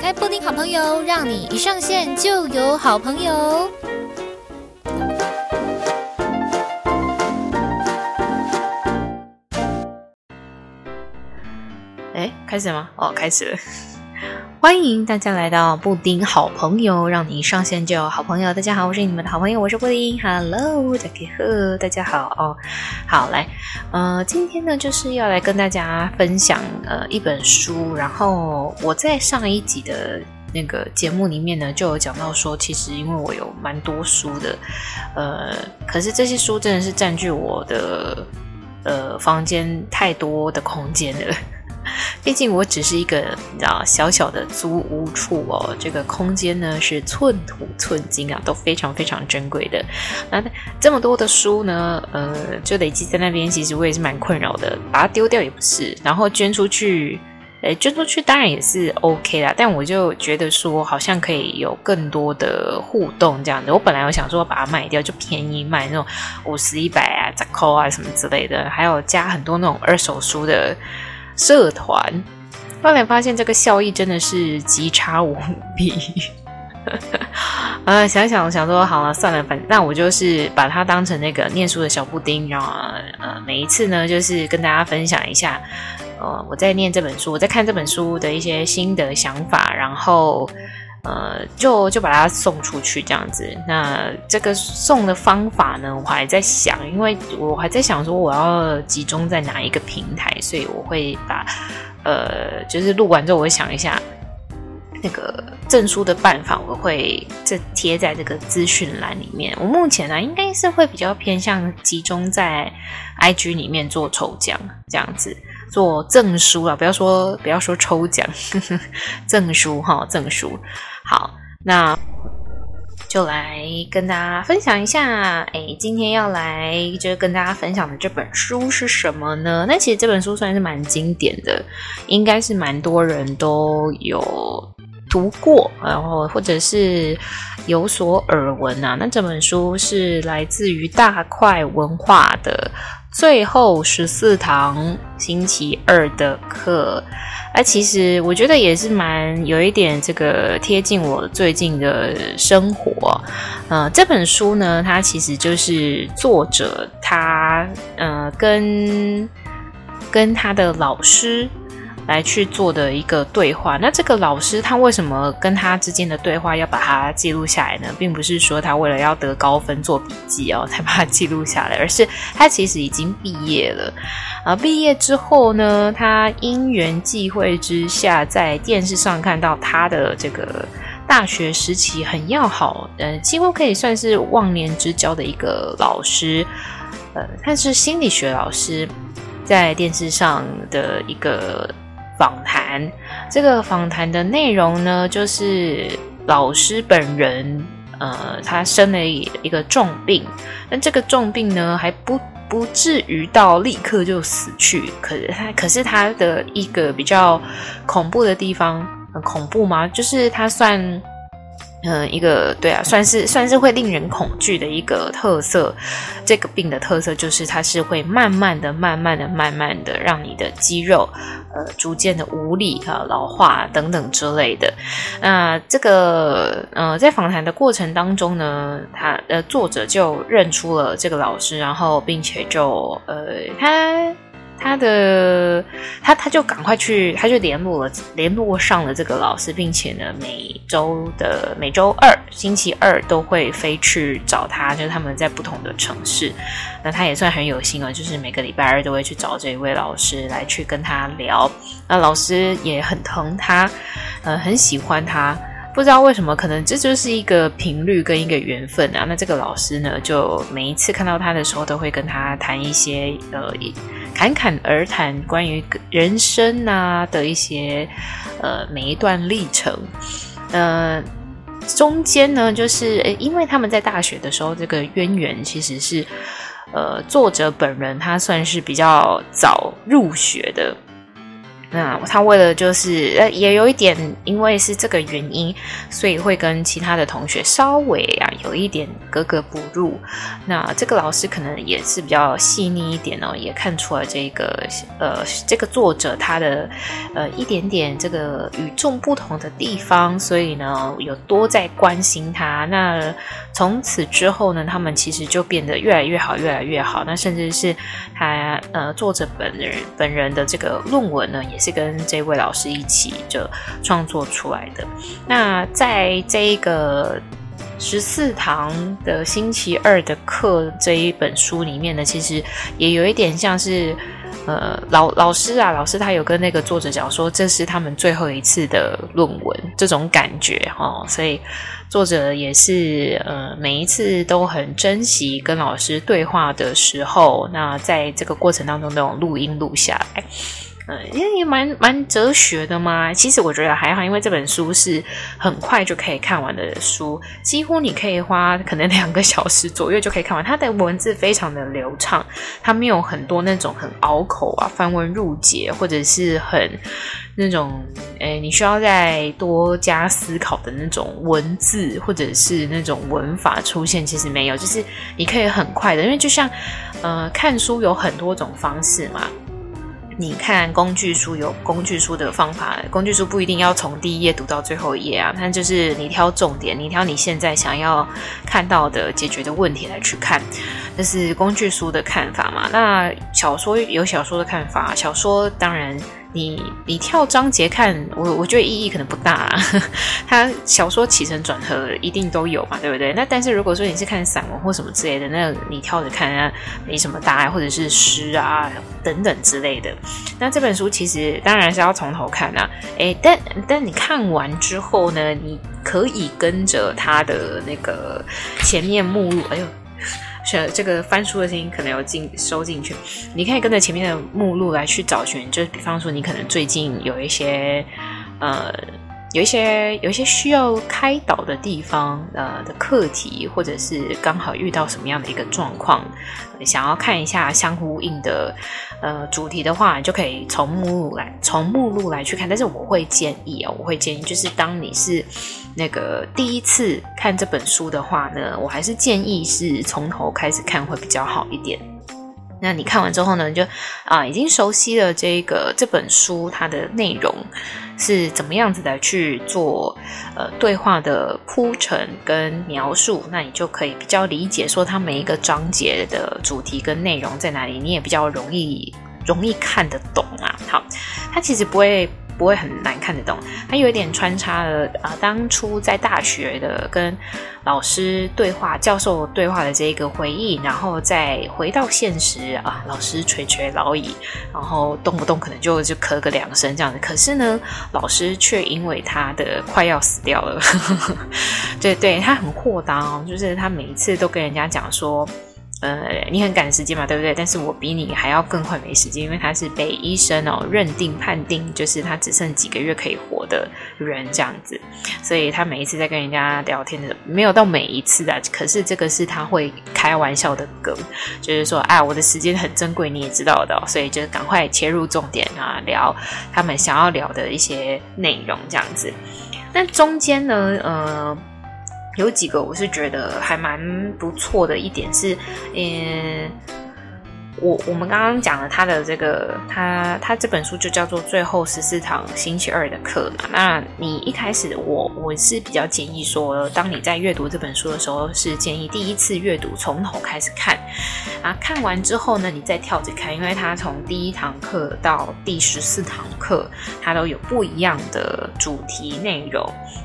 开布丁好朋友，让你一上线就有好朋友。哎，开始了吗？哦，开始了。欢迎大家来到布丁好朋友，让你一上线就有好朋友。大家好，我是你们的好朋友，我是布丁。Hello，大家好，大家好哦。好，来，呃，今天呢就是要来跟大家分享呃一本书。然后我在上一集的那个节目里面呢，就有讲到说，其实因为我有蛮多书的，呃，可是这些书真的是占据我的呃房间太多的空间了。毕竟我只是一个你知道小小的租屋处哦，这个空间呢是寸土寸金啊，都非常非常珍贵的。那这么多的书呢，呃，就累积在那边，其实我也是蛮困扰的。把它丢掉也不是，然后捐出去，捐出去当然也是 OK 啦。但我就觉得说，好像可以有更多的互动这样子。我本来我想说把它卖掉，就便宜卖那种五十、一百啊、折扣啊什么之类的，还有加很多那种二手书的。社团，后来发现这个效益真的是极差无比。呃，想想想说好了，算了，反那我就是把它当成那个念书的小布丁，然后呃，每一次呢，就是跟大家分享一下，呃，我在念这本书，我在看这本书的一些心得想法，然后。呃，就就把它送出去这样子。那这个送的方法呢，我还在想，因为我还在想说我要集中在哪一个平台，所以我会把呃，就是录完之后，我会想一下那个证书的办法，我会这贴在这个资讯栏里面。我目前呢，应该是会比较偏向集中在 IG 里面做抽奖这样子。做证书啊，不要说不要说抽奖，证，书哈，证书。好，那就来跟大家分享一下。哎，今天要来就是跟大家分享的这本书是什么呢？那其实这本书算是蛮经典的，应该是蛮多人都有读过，然后或者是有所耳闻啊。那这本书是来自于大块文化的。最后十四堂星期二的课，哎，其实我觉得也是蛮有一点这个贴近我最近的生活。呃，这本书呢，它其实就是作者他呃跟跟他的老师。来去做的一个对话。那这个老师他为什么跟他之间的对话要把它记录下来呢？并不是说他为了要得高分做笔记哦，才把它记录下来，而是他其实已经毕业了。啊，毕业之后呢，他因缘际会之下，在电视上看到他的这个大学时期很要好，呃，几乎可以算是忘年之交的一个老师，呃，他是心理学老师，在电视上的一个。访谈，这个访谈的内容呢，就是老师本人，呃，他生了一个重病，但这个重病呢，还不不至于到立刻就死去，可是他，可是他的一个比较恐怖的地方，很恐怖吗？就是他算。嗯，一个对啊，算是算是会令人恐惧的一个特色。这个病的特色就是它是会慢慢的、慢慢的、慢慢的让你的肌肉呃逐渐的无力啊、老化等等之类的。那这个呃在访谈的过程当中呢，他呃作者就认出了这个老师，然后并且就呃他。他的他他就赶快去，他就联络了，联络上了这个老师，并且呢，每周的每周二星期二都会飞去找他，就是他们在不同的城市。那他也算很有心了，就是每个礼拜二都会去找这一位老师来去跟他聊。那老师也很疼他，呃，很喜欢他。不知道为什么，可能这就是一个频率跟一个缘分啊。那这个老师呢，就每一次看到他的时候，都会跟他谈一些呃，侃侃而谈关于人生啊的一些呃每一段历程。呃，中间呢，就是，因为他们在大学的时候，这个渊源其实是呃作者本人他算是比较早入学的。那他为了就是呃，也有一点，因为是这个原因，所以会跟其他的同学稍微啊有一点格格不入。那这个老师可能也是比较细腻一点哦，也看出了这个呃这个作者他的呃一点点这个与众不同的地方，所以呢有多在关心他。那从此之后呢，他们其实就变得越来越好，越来越好。那甚至是他呃作者本人本人的这个论文呢，也。是跟这位老师一起就创作出来的。那在这一个十四堂的星期二的课这一本书里面呢，其实也有一点像是呃老老师啊，老师他有跟那个作者讲说，这是他们最后一次的论文，这种感觉哦。所以作者也是呃每一次都很珍惜跟老师对话的时候，那在这个过程当中都有录音录下来。因为也蛮蛮哲学的嘛。其实我觉得还好，因为这本书是很快就可以看完的书，几乎你可以花可能两个小时左右就可以看完。它的文字非常的流畅，它没有很多那种很拗口啊、繁文缛节，或者是很那种诶你需要再多加思考的那种文字，或者是那种文法出现，其实没有，就是你可以很快的，因为就像呃看书有很多种方式嘛。你看工具书有工具书的方法，工具书不一定要从第一页读到最后一页啊，它就是你挑重点，你挑你现在想要看到的解决的问题来去看，这是工具书的看法嘛。那小说有小说的看法，小说当然。你你跳章节看，我我觉得意义可能不大啊。他小说起承转合一定都有嘛，对不对？那但是如果说你是看散文或什么之类的，那你跳着看啊，没什么大碍，或者是诗啊等等之类的。那这本书其实当然是要从头看啊。诶，但但你看完之后呢，你可以跟着他的那个前面目录，哎呦。是这个翻书的声音可能有进收进去，你可以跟着前面的目录来去找寻，就是比方说你可能最近有一些呃有一些有一些需要开导的地方呃的课题，或者是刚好遇到什么样的一个状况，想要看一下相呼应的呃主题的话，你就可以从目录来从目录来去看。但是我会建议哦，我会建议就是当你是。那个第一次看这本书的话呢，我还是建议是从头开始看会比较好一点。那你看完之后呢，就啊已经熟悉了这个这本书它的内容是怎么样子的去做呃对话的铺陈跟描述，那你就可以比较理解说它每一个章节的主题跟内容在哪里，你也比较容易容易看得懂啊。好，它其实不会。不会很难看得懂，他有一点穿插了啊、呃，当初在大学的跟老师对话、教授对话的这一个回忆，然后再回到现实啊，老师垂垂老矣，然后动不动可能就就咳个两声这样子。可是呢，老师却因为他的快要死掉了，对对，他很豁达，就是他每一次都跟人家讲说。呃，你很赶时间嘛，对不对？但是我比你还要更快没时间，因为他是被医生哦认定判定，就是他只剩几个月可以活的人这样子，所以他每一次在跟人家聊天的，没有到每一次啊，可是这个是他会开玩笑的梗，就是说，哎，我的时间很珍贵，你也知道的，所以就赶快切入重点啊，聊他们想要聊的一些内容这样子。那中间呢，呃。有几个我是觉得还蛮不错的一点是，嗯，我我们刚刚讲了他的这个，他他这本书就叫做《最后十四堂星期二的课》嘛。那你一开始我我是比较建议说，当你在阅读这本书的时候，是建议第一次阅读从头开始看啊，看完之后呢，你再跳着看，因为它从第一堂课到第十四堂课，它都有不一样的主题内容。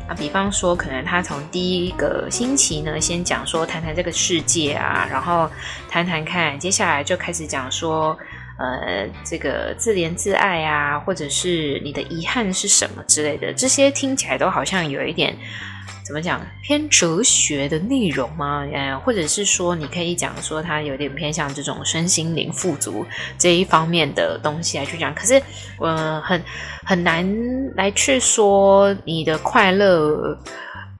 啊，比方说，可能他从第一个星期呢，先讲说谈谈这个世界啊，然后谈谈看，接下来就开始讲说，呃，这个自怜自爱啊，或者是你的遗憾是什么之类的，这些听起来都好像有一点。怎么讲偏哲学的内容吗？呃，或者是说你可以讲说它有点偏向这种身心灵富足这一方面的东西来去讲。可是，呃，很很难来去说你的快乐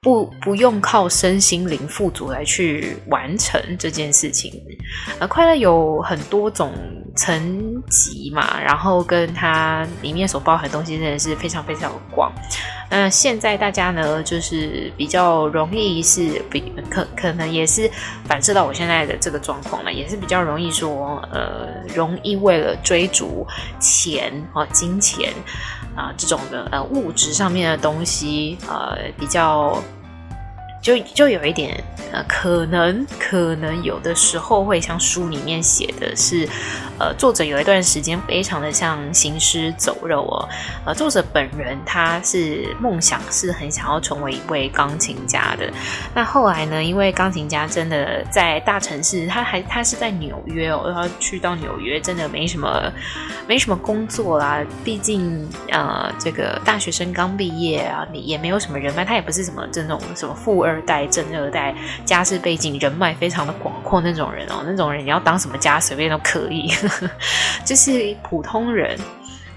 不不用靠身心灵富足来去完成这件事情。呃，快乐有很多种层级嘛，然后跟它里面所包含的东西真的是非常非常的广。那现在大家呢，就是比较容易是比可可能也是反射到我现在的这个状况了，也是比较容易说，呃，容易为了追逐钱啊、金钱啊、这种的呃物质上面的东西，呃，比较。就就有一点呃，可能可能有的时候会像书里面写的是，呃，作者有一段时间非常的像行尸走肉哦。呃，作者本人他是梦想是很想要成为一位钢琴家的。那后来呢，因为钢琴家真的在大城市，他还他是在纽约哦，他去到纽约真的没什么没什么工作啦。毕竟呃，这个大学生刚毕业啊，你也没有什么人脉，他也不是什么这种什么富二。二代、正二代，家世背景、人脉非常的广阔那种人哦，那种人你要当什么家随便都可以。就是普通人，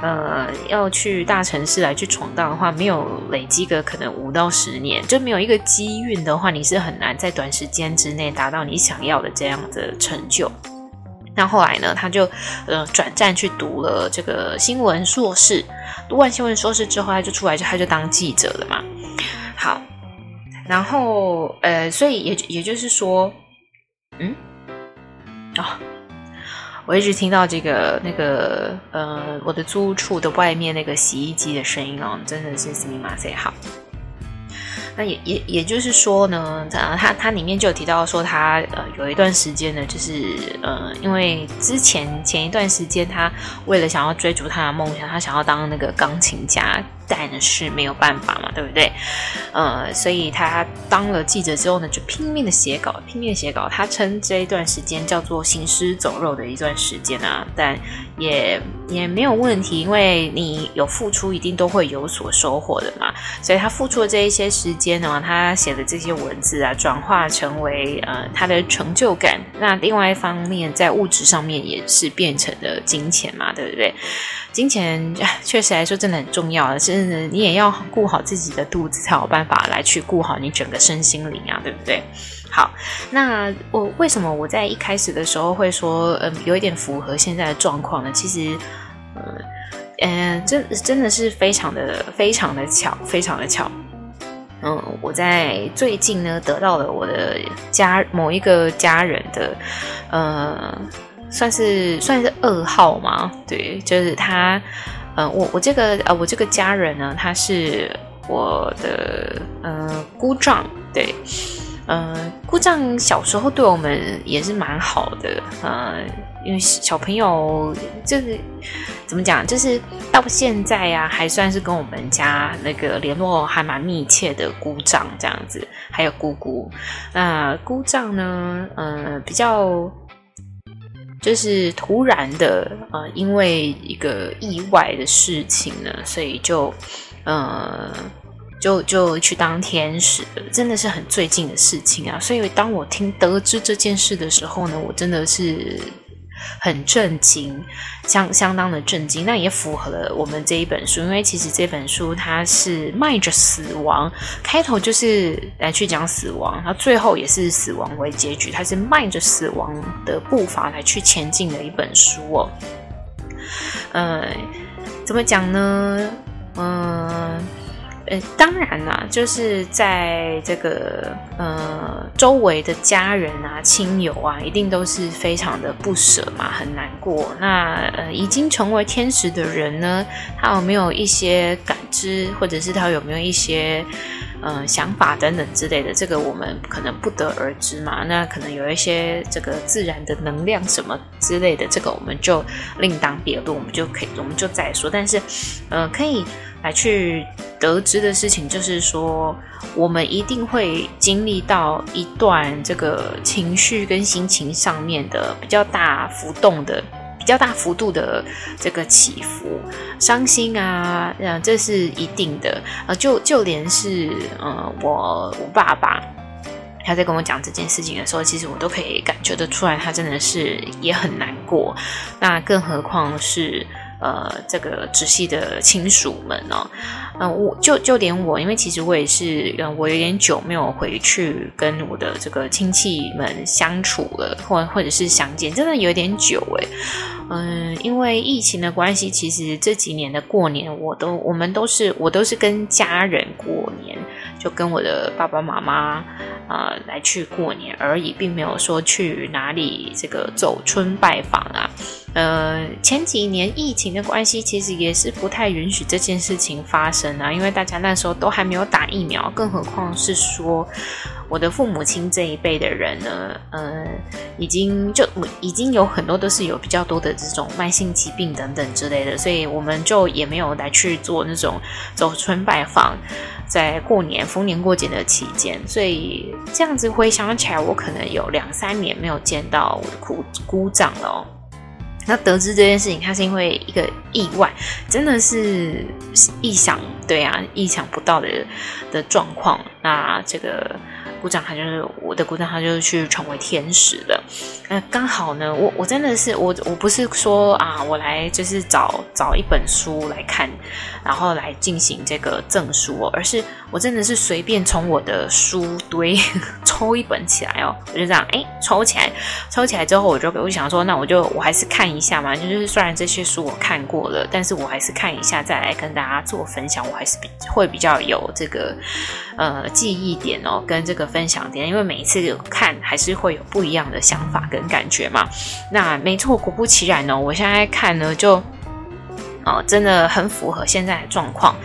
呃，要去大城市来去闯荡的话，没有累积个可能五到十年，就没有一个机运的话，你是很难在短时间之内达到你想要的这样的成就。那后来呢，他就呃转战去读了这个新闻硕士，读完新闻硕士之后，他就出来就他就当记者了嘛。好。然后，呃，所以也也就是说，嗯，哦，我一直听到这个那个呃，我的租处的外面那个洗衣机的声音哦，真的是斯密马赛好。那也也也就是说呢，他他他里面就有提到说他呃有一段时间呢，就是呃，因为之前前一段时间他为了想要追逐他的梦想，他想要当那个钢琴家。但是没有办法嘛，对不对？呃，所以他当了记者之后呢，就拼命的写稿，拼命的写稿。他称这一段时间叫做行尸走肉的一段时间啊，但也也没有问题，因为你有付出，一定都会有所收获的嘛。所以他付出的这一些时间呢，他写的这些文字啊，转化成为呃他的成就感。那另外一方面，在物质上面也是变成了金钱嘛，对不对？金钱 确实来说真的很重要，是你也要顾好自己的肚子，才有办法来去顾好你整个身心灵啊，对不对？好，那我为什么我在一开始的时候会说，嗯，有一点符合现在的状况呢？其实，嗯，嗯，真真的是非常的非常的巧，非常的巧。嗯，我在最近呢得到了我的家某一个家人的，呃。算是算是噩耗吗？对，就是他，呃，我我这个呃，我这个家人呢，他是我的呃姑丈，对，呃姑丈小时候对我们也是蛮好的，呃，因为小朋友就是怎么讲，就是到现在呀、啊，还算是跟我们家那个联络还蛮密切的姑丈这样子，还有姑姑，那姑丈呢，呃，比较。就是突然的，呃，因为一个意外的事情呢，所以就，呃，就就去当天使，真的是很最近的事情啊。所以当我听得知这件事的时候呢，我真的是。很震惊，相相当的震惊，那也符合了我们这一本书，因为其实这本书它是迈着死亡，开头就是来去讲死亡，它最后也是死亡为结局，它是迈着死亡的步伐来去前进的一本书哦。呃，怎么讲呢？嗯、呃，当然啦，就是在这个呃周围的家人啊、亲友啊，一定都是非常的不舍嘛，很难过。那呃，已经成为天使的人呢，他有没有一些感知，或者是他有没有一些呃想法等等之类的？这个我们可能不得而知嘛。那可能有一些这个自然的能量什么之类的，这个我们就另当别论，我们就可以，我们就再说。但是，呃，可以。来去得知的事情，就是说，我们一定会经历到一段这个情绪跟心情上面的比较大浮动的、较大幅度的这个起伏，伤心啊，这是一定的。呃，就就连是呃，我我爸爸他在跟我讲这件事情的时候，其实我都可以感觉得出来，他真的是也很难过。那更何况是。呃这个直系的亲属们哦，嗯、我就就连我，因为其实我也是，嗯，我有点久没有回去跟我的这个亲戚们相处了，或或者是相见，真的有点久诶。嗯，因为疫情的关系，其实这几年的过年，我都我们都是我都是跟家人过年，就跟我的爸爸妈妈。呃，来去过年而已，并没有说去哪里这个走村拜访啊。呃，前几年疫情的关系，其实也是不太允许这件事情发生啊，因为大家那时候都还没有打疫苗，更何况是说我的父母亲这一辈的人呢，呃，已经就已经有很多都是有比较多的这种慢性疾病等等之类的，所以我们就也没有来去做那种走春拜访。在过年逢年过节的期间，所以这样子回想起来，我可能有两三年没有见到我的姑姑丈了。那得知这件事情，他是因为一个意外，真的是意想对啊，意想不到的的状况。那这个。鼓掌他就是我的鼓掌，他就是去成为天使的。那刚好呢，我我真的是我我不是说啊，我来就是找找一本书来看，然后来进行这个证书，哦而是我真的是随便从我的书堆 抽一本起来哦，我就这样哎抽起来，抽起来之后我就我就想说，那我就我还是看一下嘛，就是虽然这些书我看过了，但是我还是看一下再来跟大家做分享，我还是比会比较有这个呃记忆点哦，跟这个。分享点，因为每一次看还是会有不一样的想法跟感觉嘛。那没错，果不其然呢，我现在看呢，就哦，真的很符合现在的状况。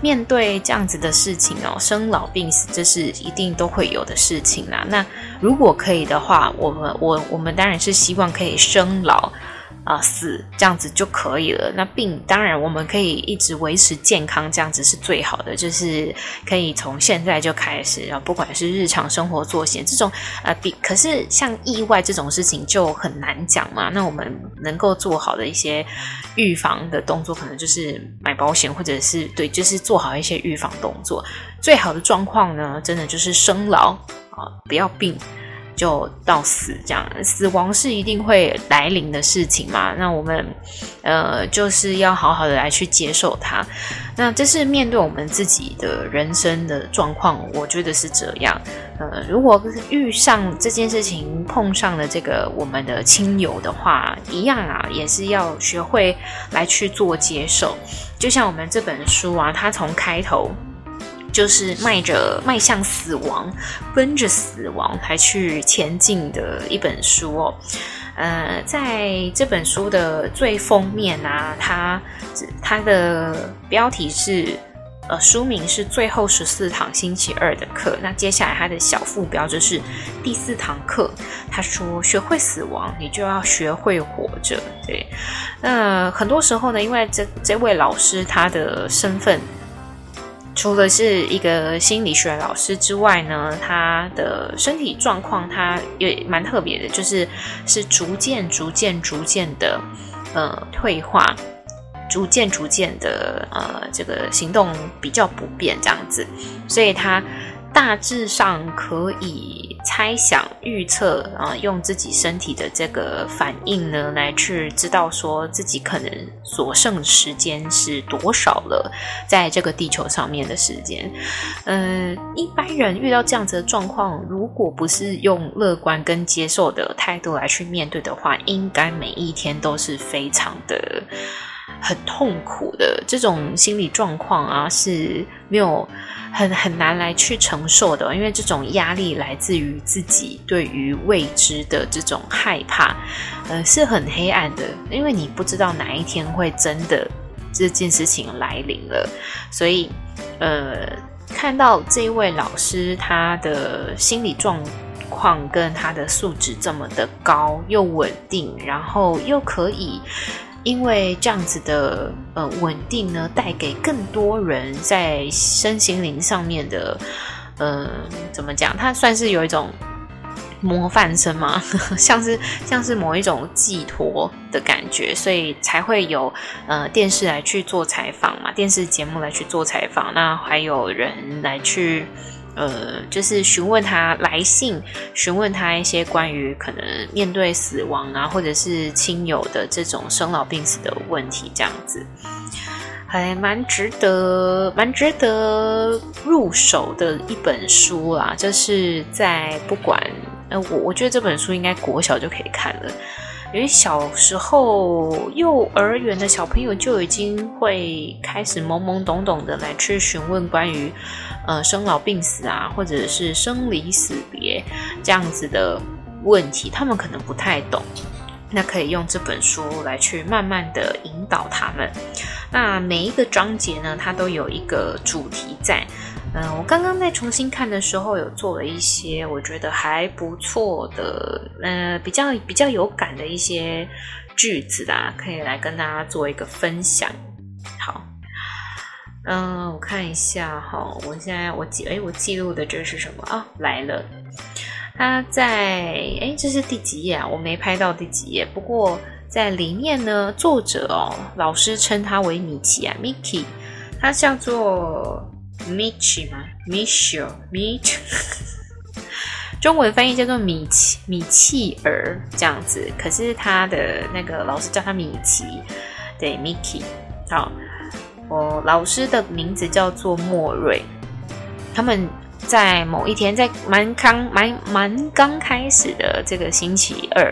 面对这样子的事情哦，生老病死，这是一定都会有的事情啦。那如果可以的话，我们我我们当然是希望可以生老。啊、死这样子就可以了。那病当然我们可以一直维持健康，这样子是最好的。就是可以从现在就开始，然后不管是日常生活作息这种，呃，病可是像意外这种事情就很难讲嘛。那我们能够做好的一些预防的动作，可能就是买保险，或者是对，就是做好一些预防动作。最好的状况呢，真的就是生老啊、不要病。就到死这样，死亡是一定会来临的事情嘛。那我们，呃，就是要好好的来去接受它。那这是面对我们自己的人生的状况，我觉得是这样。呃，如果遇上这件事情，碰上了这个我们的亲友的话，一样啊，也是要学会来去做接受。就像我们这本书啊，它从开头。就是迈着迈向死亡，奔着死亡才去前进的一本书哦。呃，在这本书的最封面啊，它它的标题是呃，书名是《最后十四堂星期二的课》。那接下来它的小副标就是第四堂课。他说：“学会死亡，你就要学会活着。”对，那很多时候呢，因为这这位老师他的身份。除了是一个心理学老师之外呢，他的身体状况他也蛮特别的，就是是逐渐、逐渐、逐渐的呃退化，逐渐、逐渐的呃这个行动比较不便这样子，所以他大致上可以。猜想、预测啊，用自己身体的这个反应呢，来去知道说自己可能所剩时间是多少了，在这个地球上面的时间。嗯，一般人遇到这样子的状况，如果不是用乐观跟接受的态度来去面对的话，应该每一天都是非常的很痛苦的。这种心理状况啊，是没有。很很难来去承受的，因为这种压力来自于自己对于未知的这种害怕，呃，是很黑暗的，因为你不知道哪一天会真的这件事情来临了，所以，呃，看到这一位老师他的心理状况跟他的素质这么的高又稳定，然后又可以。因为这样子的呃稳定呢，带给更多人在身心灵上面的，呃，怎么讲？它算是有一种模范生嘛，像是像是某一种寄托的感觉，所以才会有呃电视来去做采访嘛，电视节目来去做采访，那还有人来去。呃，就是询问他来信，询问他一些关于可能面对死亡啊，或者是亲友的这种生老病死的问题，这样子，还蛮值得，蛮值得入手的一本书啦。就是在不管，呃，我我觉得这本书应该国小就可以看了。因为小时候幼儿园的小朋友就已经会开始懵懵懂懂的来去询问关于呃生老病死啊，或者是生离死别这样子的问题，他们可能不太懂，那可以用这本书来去慢慢的引导他们。那每一个章节呢，它都有一个主题在。嗯、我刚刚在重新看的时候，有做了一些我觉得还不错的，呃，比较比较有感的一些句子啦，可以来跟大家做一个分享。好，嗯、我看一下哈，我现在我记，哎，我记录的这是什么啊？来了，他在，哎，这是第几页啊？我没拍到第几页，不过在里面呢，作者哦，老师称他为米奇啊，Mickey，他叫做。米奇吗？米修米，中文翻译叫做米奇米契尔这样子。可是他的那个老师叫他米奇，对，Mickey。好，我老师的名字叫做莫瑞。他们在某一天，在蛮刚蛮蛮刚开始的这个星期二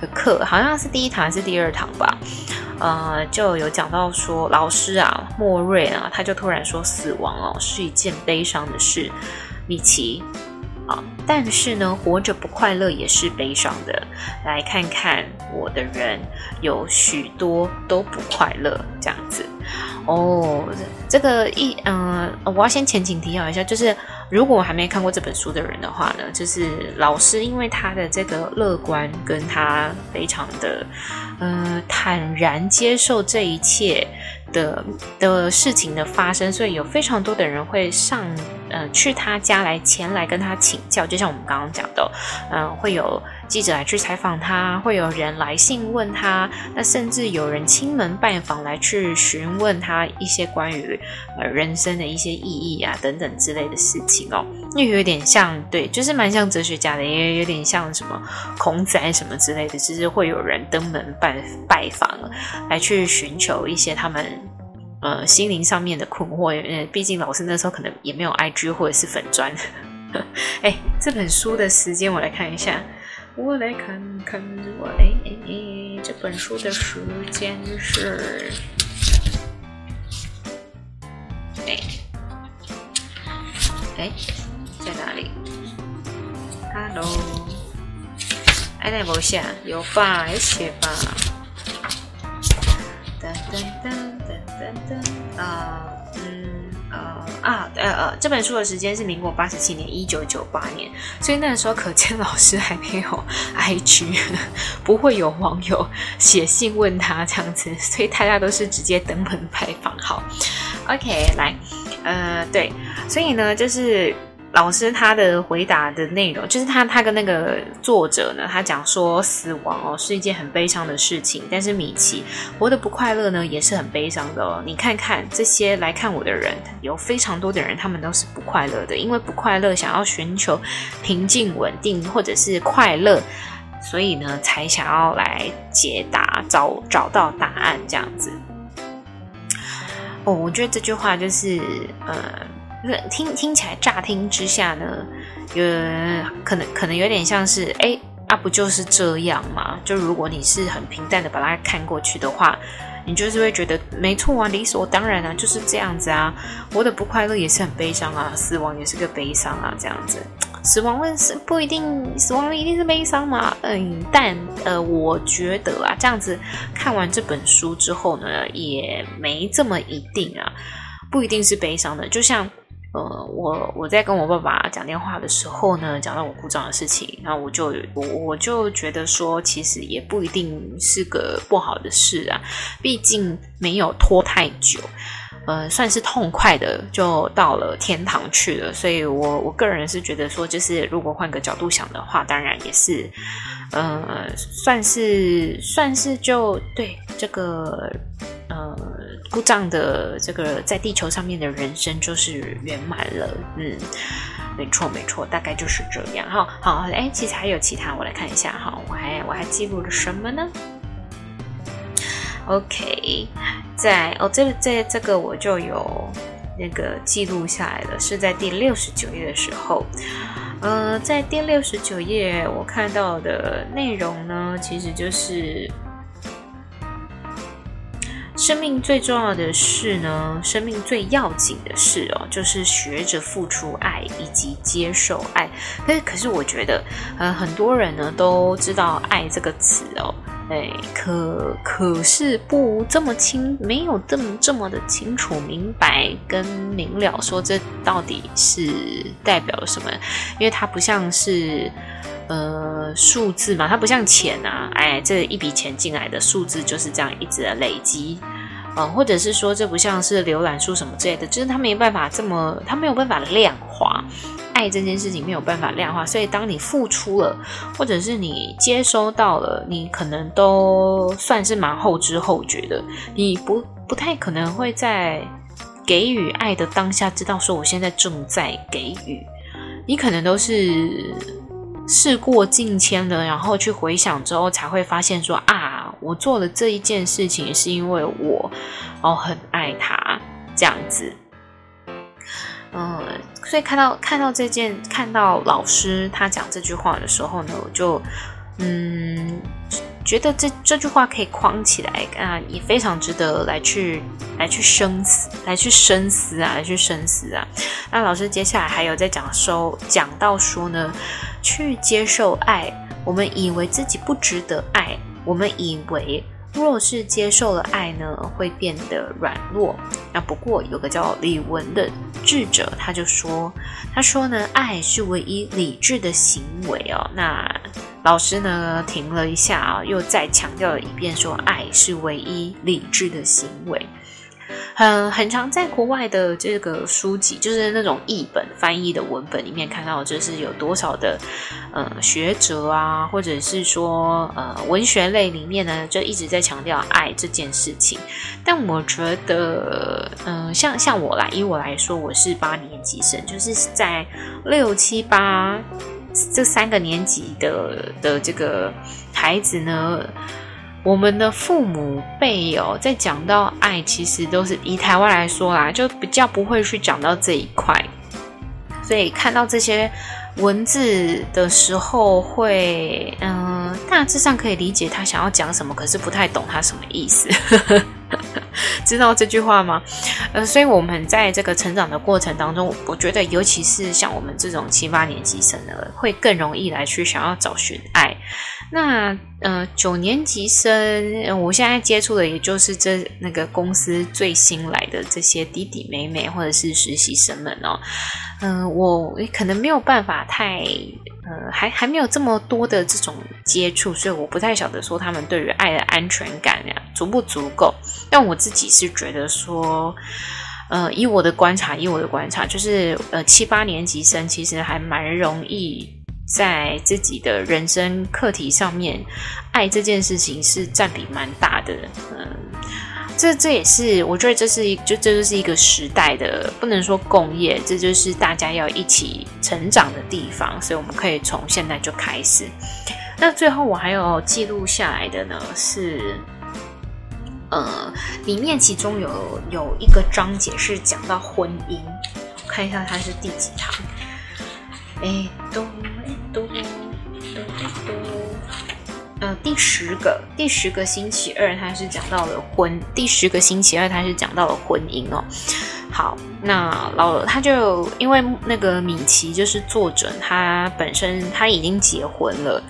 的课，好像是第一堂还是第二堂吧。呃，就有讲到说，老师啊，莫瑞啊，他就突然说，死亡哦是一件悲伤的事，米奇啊，但是呢，活着不快乐也是悲伤的。来看看我的人，有许多都不快乐，这样子。哦，这个一嗯、我要先前情提要一下，就是如果还没看过这本书的人的话呢，就是老师因为他的这个乐观，跟他非常的。呃，坦然接受这一切的的事情的发生，所以有非常多的人会上，呃，去他家来前来跟他请教，就像我们刚刚讲的，嗯、会有记者来去采访他，会有人来信问他，那甚至有人亲门拜访来去询问他一些关于呃人生的一些意义啊等等之类的事情哦，又有点像，对，就是蛮像哲学家的，也有点像什么孔子什么之类的，其实会有人登门拜拜访来去寻求一些他们呃心灵上面的困惑，呃，毕竟老师那时候可能也没有 IG 或者是粉砖。哎，这本书的时间我来看一下。我来看看，我哎哎哎，这本书的时间是哎哎在哪里？Hello，哎，那没写，有吧？有写吧？噔噔噔噔噔噔啊，啊呃呃，这本书的时间是民国八十七年，一九九八年，所以那个时候可见老师还没有 IG，不会有网友写信问他这样子，所以大家都是直接登门拜访。好，OK，来，呃，对，所以呢，就是。老师他的回答的内容，就是他他跟那个作者呢，他讲说死亡哦是一件很悲伤的事情，但是米奇活得不快乐呢也是很悲伤的哦。你看看这些来看我的人，有非常多的人，他们都是不快乐的，因为不快乐想要寻求平静稳定或者是快乐，所以呢才想要来解答找找到答案这样子。哦，我觉得这句话就是呃。听听起来，乍听之下呢，呃可能可能有点像是，哎，啊不就是这样吗？就如果你是很平淡的把它看过去的话，你就是会觉得没错啊，理所当然啊，就是这样子啊。活得不快乐也是很悲伤啊，死亡也是个悲伤啊，这样子。死亡问是不一定，死亡一定是悲伤吗？嗯，但呃，我觉得啊，这样子看完这本书之后呢，也没这么一定啊，不一定是悲伤的，就像。呃，我我在跟我爸爸讲电话的时候呢，讲到我故障的事情，然后我就我我就觉得说，其实也不一定是个不好的事啊，毕竟没有拖太久，呃，算是痛快的就到了天堂去了。所以我我个人是觉得说，就是如果换个角度想的话，当然也是，呃，算是算是就对这个。呃，故障的这个在地球上面的人生就是圆满了。嗯，没错没错，大概就是这样。好，好，哎，其实还有其他，我来看一下哈，我还我还记录了什么呢？OK，在哦，这这这个我就有那个记录下来了，是在第六十九页的时候。呃，在第六十九页我看到的内容呢，其实就是生命最重要的事呢，生命最要紧的事哦，就是学着付出爱以及接受爱。可是，可是我觉得，呃，很多人呢都知道“爱”这个词哦。哎，可可是不这么清，没有这么这么的清楚明白跟明了，说这到底是代表什么？因为它不像是呃数字嘛，它不像钱啊，哎，这一笔钱进来的数字就是这样一直的累积，呃，或者是说这不像是浏览数什么之类的，就是它没办法这么，它没有办法量化。爱这件事情没有办法量化，所以当你付出了，或者是你接收到了，你可能都算是蛮后知后觉的。你不不太可能会在给予爱的当下知道说我现在正在给予，你可能都是事过境迁了，然后去回想之后才会发现说啊，我做了这一件事情是因为我哦很爱他这样子。嗯，所以看到看到这件，看到老师他讲这句话的时候呢，我就嗯觉得这这句话可以框起来啊，也非常值得来去来去深思，来去深思啊，来去深思啊。那老师接下来还有在讲说，讲到说呢，去接受爱，我们以为自己不值得爱，我们以为。若是接受了爱呢，会变得软弱。那不过有个叫李文的智者，他就说，他说呢，爱是唯一理智的行为哦。那老师呢，停了一下啊，又再强调了一遍，说爱是唯一理智的行为。很很常在国外的这个书籍，就是那种译本翻译的文本里面看到，就是有多少的呃学者啊，或者是说呃文学类里面呢，就一直在强调爱这件事情。但我觉得，嗯、像像我来，以我来说，我是八年级生，就是在六七八这三个年级的的这个孩子呢。我们的父母辈哦，在讲到爱，其实都是以台湾来说啦，就比较不会去讲到这一块，所以看到这些文字的时候会，嗯，大致上可以理解他想要讲什么，可是不太懂他什么意思。知道这句话吗？呃，所以我们在这个成长的过程当中，我觉得，尤其是像我们这种七八年级生的，会更容易来去想要找寻爱。那呃，九年级生，我现在接触的也就是这那个公司最新来的这些弟弟妹妹或者是实习生们哦。嗯、我可能没有办法太呃，还还没有这么多的这种接触，所以我不太晓得说他们对于爱的安全感呀足不足够。但我自己是觉得说，呃，以我的观察，以我的观察，就是呃，七八年级生其实还蛮容易。在自己的人生课题上面，爱这件事情是占比蛮大的。嗯，这这也是我觉得这是一就这就是一个时代的，不能说共业，这就是大家要一起成长的地方。所以我们可以从现在就开始。那最后我还有记录下来的呢，是呃，里面其中有有一个章节是讲到婚姻，看一下它是第几堂。哎，都都都，呃，第十个第十个星期二，他是讲到了婚。第十个星期二，他是讲到了婚姻哦。好，那老他就因为那个米奇就是作者，他本身他已经结婚了。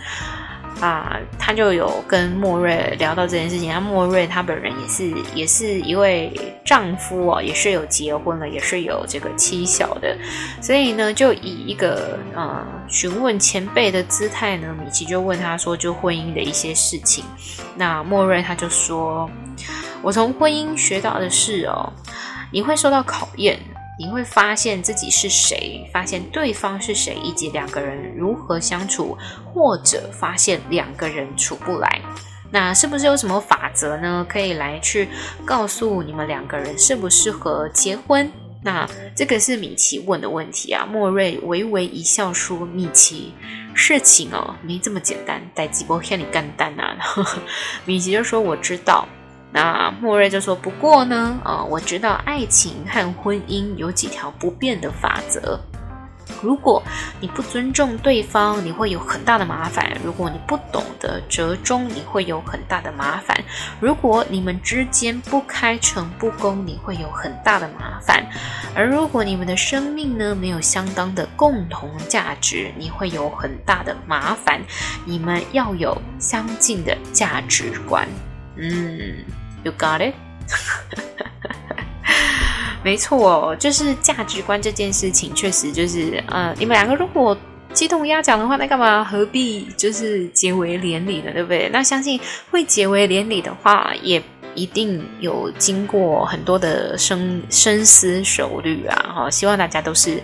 啊，他就有跟莫瑞聊到这件事情。那莫瑞他本人也是也是一位丈夫哦，也是有结婚了，也是有这个妻小的。所以呢，就以一个呃询问前辈的姿态呢，米奇就问他说，就婚姻的一些事情。那莫瑞他就说：“我从婚姻学到的是哦，你会受到考验。”你会发现自己是谁，发现对方是谁，以及两个人如何相处，或者发现两个人处不来。那是不是有什么法则呢？可以来去告诉你们两个人适不适合结婚？那这个是米奇问的问题啊。莫瑞微微一笑说：“米奇，事情哦没这么简单，带几波向你干单啊。”米奇就说：“我知道。”那莫瑞就说：“不过呢，呃，我知道爱情和婚姻有几条不变的法则。”如果你不尊重对方，你会有很大的麻烦；如果你不懂得折中，你会有很大的麻烦；如果你们之间不开诚布公，你会有很大的麻烦；而如果你们的生命呢，没有相当的共同价值，你会有很大的麻烦。你们要有相近的价值观。嗯，You got it。没错，就是价值观这件事情，确实就是，呃，你们两个如果鸡同鸭讲的话，那干嘛何必就是结为连理呢？对不对？那相信会结为连理的话，也一定有经过很多的深深思熟虑啊！哈，希望大家都是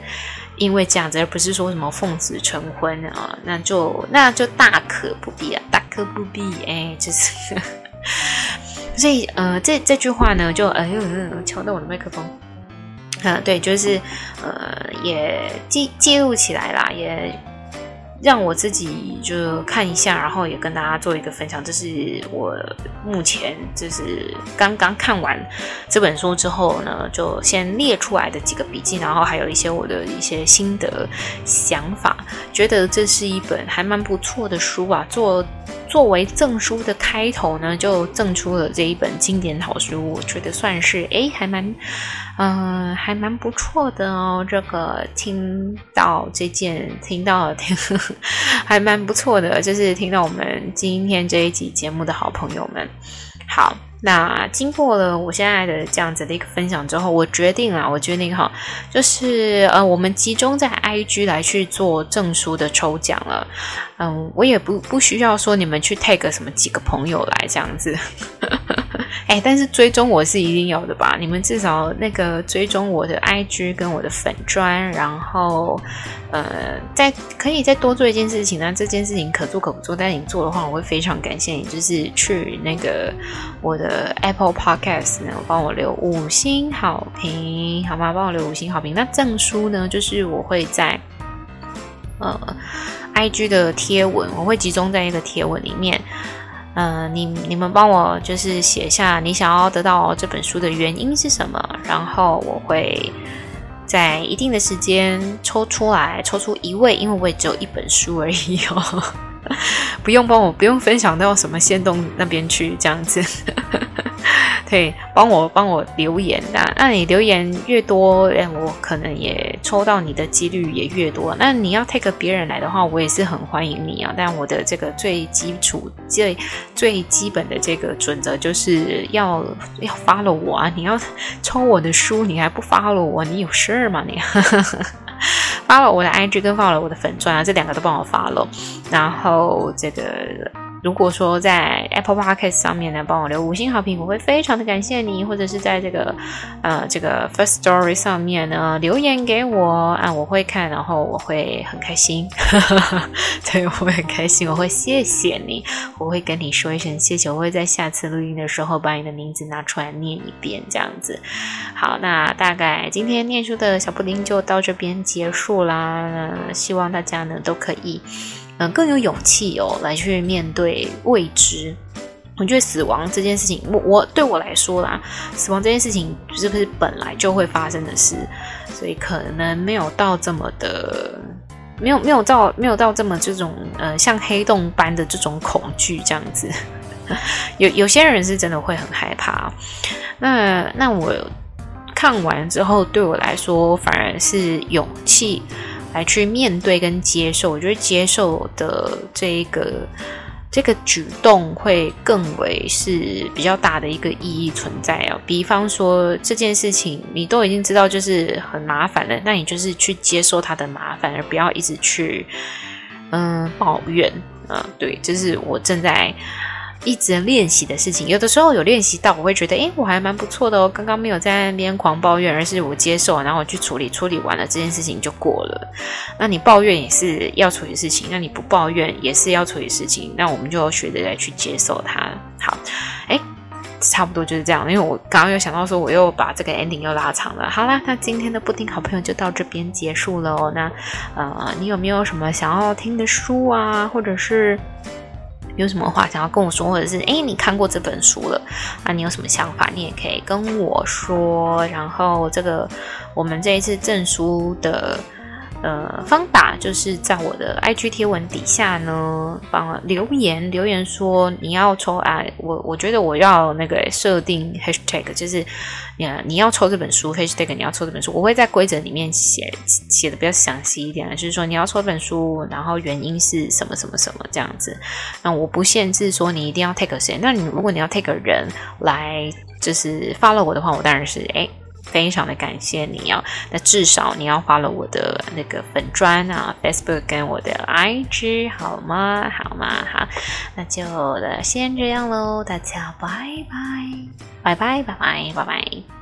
因为这样子，而不是说什么奉子成婚啊，那就那就大可不必啊，大可不必，哎，就是。所以，呃，这这句话呢，就哎呦，敲到我的麦克风。啊，对，就是，呃，也记记录起来啦，也让我自己就看一下，然后也跟大家做一个分享。这是我目前就是刚刚看完这本书之后呢，就先列出来的几个笔记，然后还有一些我的一些心得想法，觉得这是一本还蛮不错的书啊。作作为赠书的开头呢，就赠出了这一本经典好书，我觉得算是哎，还蛮。嗯，还蛮不错的哦。这个听到这件，听到听，还蛮不错的。就是听到我们今天这一集节目的好朋友们，好，那经过了我现在的这样子的一个分享之后，我决定了，我决定哈，就是呃，我们集中在 IG 来去做证书的抽奖了。嗯，我也不不需要说你们去 tag 什么几个朋友来这样子。哎，但是追踪我是一定要的吧？你们至少那个追踪我的 IG 跟我的粉砖，然后呃，再可以再多做一件事情呢。这件事情可做可不做，但你做的话，我会非常感谢你。就是去那个我的 Apple Podcast 呢，帮我留五星好评，好吗？帮我留五星好评。那证书呢，就是我会在呃 IG 的贴文，我会集中在一个贴文里面。嗯、呃，你你们帮我就是写下你想要得到这本书的原因是什么，然后我会在一定的时间抽出来，抽出一位，因为我也只有一本书而已哦，不用帮我，不用分享到什么仙洞那边去，这样子。对，帮我帮我留言的，那你留言越多，哎，我可能也抽到你的几率也越多。那你要 take 别人来的话，我也是很欢迎你啊。但我的这个最基础、最最基本的这个准则就是要要 follow 我啊！你要抽我的书，你还不 follow 我，你有事吗？你 发了我的 IG 跟发了我的粉钻啊，这两个都帮我发了然后这个。如果说在 Apple Podcast 上面呢，帮我留五星好评，我会非常的感谢你；或者是在这个呃这个 First Story 上面呢留言给我啊，我会看，然后我会很开心，对，我会很开心，我会谢谢你，我会跟你说一声谢谢，我会在下次录音的时候把你的名字拿出来念一遍，这样子。好，那大概今天念书的小布丁就到这边结束啦，希望大家呢都可以。嗯，更有勇气哦，来去面对未知。我觉得死亡这件事情，我我对我来说啦，死亡这件事情是不是本来就会发生的事？所以可能没有到这么的，没有没有到没有到这么这种呃，像黑洞般的这种恐惧这样子。有有些人是真的会很害怕。那那我看完之后，对我来说反而是勇气。来去面对跟接受，我觉得接受的这一个这个举动会更为是比较大的一个意义存在哦。比方说这件事情你都已经知道就是很麻烦了，那你就是去接受它的麻烦，而不要一直去嗯抱怨啊。对，这是我正在一直练习的事情。有的时候有练习到，我会觉得，诶，我还蛮不错的哦。刚刚没有在那边狂抱怨，而是我接受，然后我去处理，处理完了这件事情就过了。那你抱怨也是要处理事情，那你不抱怨也是要处理事情。那我们就学着来去接受它。好，诶。差不多就是这样，因为我刚刚有想到说，我又把这个 ending 又拉长了。好啦，那今天的布丁好朋友就到这边结束了哦。那呃，你有没有什么想要听的书啊，或者是有什么话想要跟我说，或者是哎，你看过这本书了，那你有什么想法，你也可以跟我说。然后这个我们这一次证书的。呃，方法就是在我的 IG 贴文底下呢，帮留言留言说你要抽啊，我我觉得我要那个设定 hashtag，就是你你要抽这本书 hashtag，你要抽这本书，我会在规则里面写写的比较详细一点，就是说你要抽这本书，然后原因是什么什么什么这样子。那我不限制说你一定要 take 谁，那你如果你要 take 人来就是 follow 我的话，我当然是哎。非常的感谢你哦，那至少你要花了我的那个粉砖啊，Facebook 跟我的 IG 好吗？好吗？好，那就先这样喽，大家拜拜，拜拜，拜拜，拜拜。